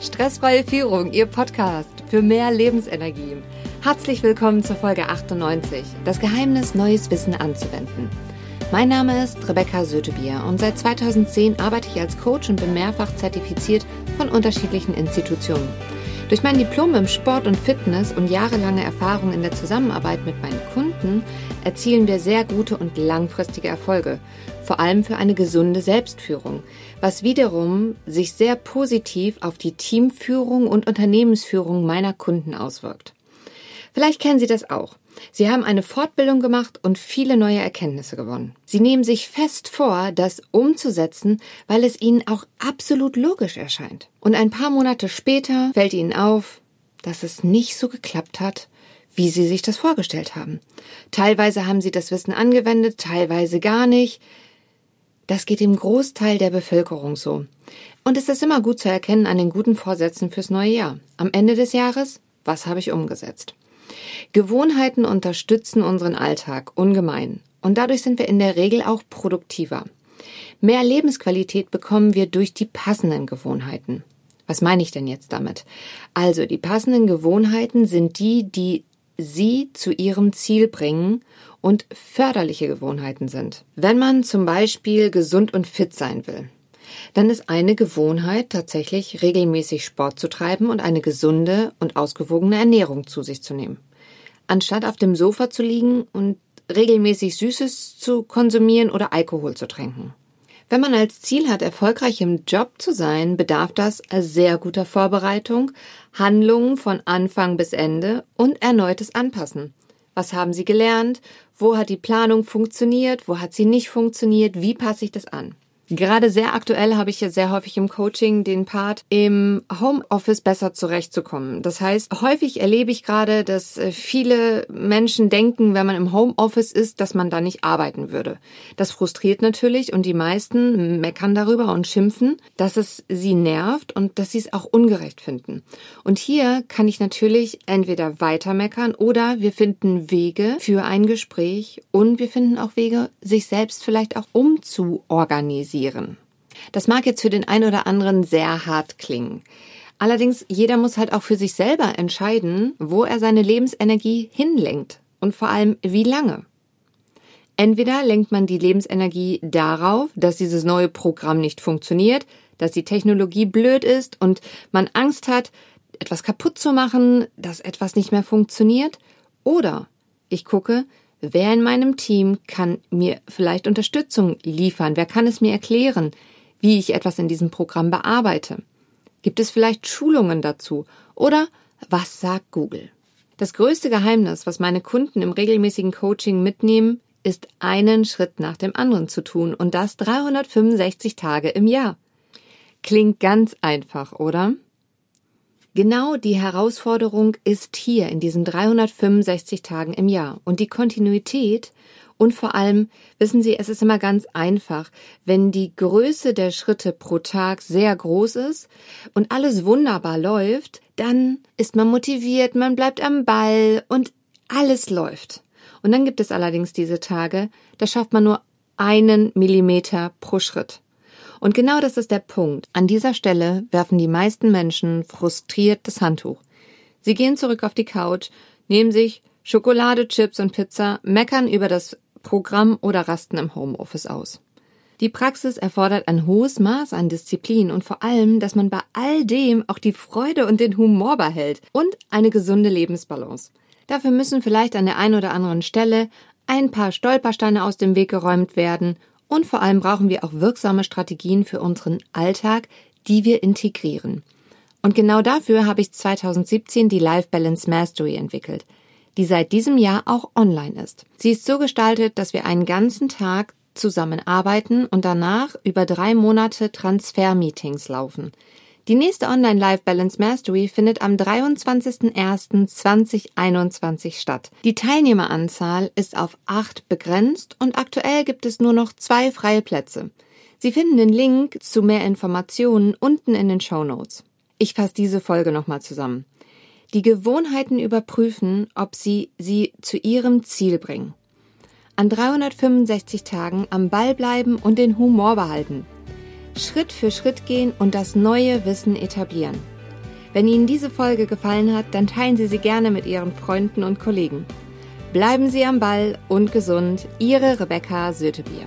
Stressfreie Führung, Ihr Podcast für mehr Lebensenergie. Herzlich willkommen zur Folge 98, das Geheimnis, neues Wissen anzuwenden. Mein Name ist Rebecca Sötebier und seit 2010 arbeite ich als Coach und bin mehrfach zertifiziert von unterschiedlichen Institutionen. Durch mein Diplom im Sport und Fitness und jahrelange Erfahrung in der Zusammenarbeit mit meinen Kunden erzielen wir sehr gute und langfristige Erfolge, vor allem für eine gesunde Selbstführung, was wiederum sich sehr positiv auf die Teamführung und Unternehmensführung meiner Kunden auswirkt. Vielleicht kennen Sie das auch. Sie haben eine Fortbildung gemacht und viele neue Erkenntnisse gewonnen. Sie nehmen sich fest vor, das umzusetzen, weil es Ihnen auch absolut logisch erscheint. Und ein paar Monate später fällt Ihnen auf, dass es nicht so geklappt hat, wie Sie sich das vorgestellt haben. Teilweise haben Sie das Wissen angewendet, teilweise gar nicht. Das geht dem Großteil der Bevölkerung so. Und es ist immer gut zu erkennen an den guten Vorsätzen fürs neue Jahr. Am Ende des Jahres, was habe ich umgesetzt? Gewohnheiten unterstützen unseren Alltag ungemein und dadurch sind wir in der Regel auch produktiver. Mehr Lebensqualität bekommen wir durch die passenden Gewohnheiten. Was meine ich denn jetzt damit? Also die passenden Gewohnheiten sind die, die Sie zu Ihrem Ziel bringen und förderliche Gewohnheiten sind. Wenn man zum Beispiel gesund und fit sein will, dann ist eine Gewohnheit tatsächlich regelmäßig Sport zu treiben und eine gesunde und ausgewogene Ernährung zu sich zu nehmen. Anstatt auf dem Sofa zu liegen und regelmäßig Süßes zu konsumieren oder Alkohol zu trinken. Wenn man als Ziel hat, erfolgreich im Job zu sein, bedarf das sehr guter Vorbereitung, Handlungen von Anfang bis Ende und erneutes Anpassen. Was haben Sie gelernt? Wo hat die Planung funktioniert? Wo hat sie nicht funktioniert? Wie passe ich das an? Gerade sehr aktuell habe ich ja sehr häufig im Coaching den Part, im Homeoffice besser zurechtzukommen. Das heißt, häufig erlebe ich gerade, dass äh, viele Menschen denken, wenn man im Homeoffice ist, dass man da nicht arbeiten würde. Das frustriert natürlich und die meisten meckern darüber und schimpfen, dass es sie nervt und dass sie es auch ungerecht finden. Und hier kann ich natürlich entweder weiter meckern oder wir finden Wege für ein Gespräch und wir finden auch Wege, sich selbst vielleicht auch umzuorganisieren investieren. Das mag jetzt für den einen oder anderen sehr hart klingen. Allerdings, jeder muss halt auch für sich selber entscheiden, wo er seine Lebensenergie hinlenkt und vor allem wie lange. Entweder lenkt man die Lebensenergie darauf, dass dieses neue Programm nicht funktioniert, dass die Technologie blöd ist und man Angst hat, etwas kaputt zu machen, dass etwas nicht mehr funktioniert, oder ich gucke, Wer in meinem Team kann mir vielleicht Unterstützung liefern? Wer kann es mir erklären, wie ich etwas in diesem Programm bearbeite? Gibt es vielleicht Schulungen dazu? Oder was sagt Google? Das größte Geheimnis, was meine Kunden im regelmäßigen Coaching mitnehmen, ist einen Schritt nach dem anderen zu tun und das 365 Tage im Jahr. Klingt ganz einfach, oder? Genau die Herausforderung ist hier in diesen 365 Tagen im Jahr. Und die Kontinuität und vor allem, wissen Sie, es ist immer ganz einfach, wenn die Größe der Schritte pro Tag sehr groß ist und alles wunderbar läuft, dann ist man motiviert, man bleibt am Ball und alles läuft. Und dann gibt es allerdings diese Tage, da schafft man nur einen Millimeter pro Schritt. Und genau das ist der Punkt. An dieser Stelle werfen die meisten Menschen frustriert das Handtuch. Sie gehen zurück auf die Couch, nehmen sich Schokolade, Chips und Pizza, meckern über das Programm oder rasten im Homeoffice aus. Die Praxis erfordert ein hohes Maß an Disziplin und vor allem, dass man bei all dem auch die Freude und den Humor behält und eine gesunde Lebensbalance. Dafür müssen vielleicht an der einen oder anderen Stelle ein paar Stolpersteine aus dem Weg geräumt werden und vor allem brauchen wir auch wirksame Strategien für unseren Alltag, die wir integrieren. Und genau dafür habe ich 2017 die Life Balance Mastery entwickelt, die seit diesem Jahr auch online ist. Sie ist so gestaltet, dass wir einen ganzen Tag zusammenarbeiten und danach über drei Monate Transfer-Meetings laufen. Die nächste Online Life Balance Mastery findet am 23.01.2021 statt. Die Teilnehmeranzahl ist auf acht begrenzt und aktuell gibt es nur noch zwei freie Plätze. Sie finden den Link zu mehr Informationen unten in den Show Notes. Ich fasse diese Folge nochmal zusammen. Die Gewohnheiten überprüfen, ob sie sie zu ihrem Ziel bringen. An 365 Tagen am Ball bleiben und den Humor behalten. Schritt für Schritt gehen und das neue Wissen etablieren. Wenn Ihnen diese Folge gefallen hat, dann teilen Sie sie gerne mit Ihren Freunden und Kollegen. Bleiben Sie am Ball und gesund, Ihre Rebecca Sötebier.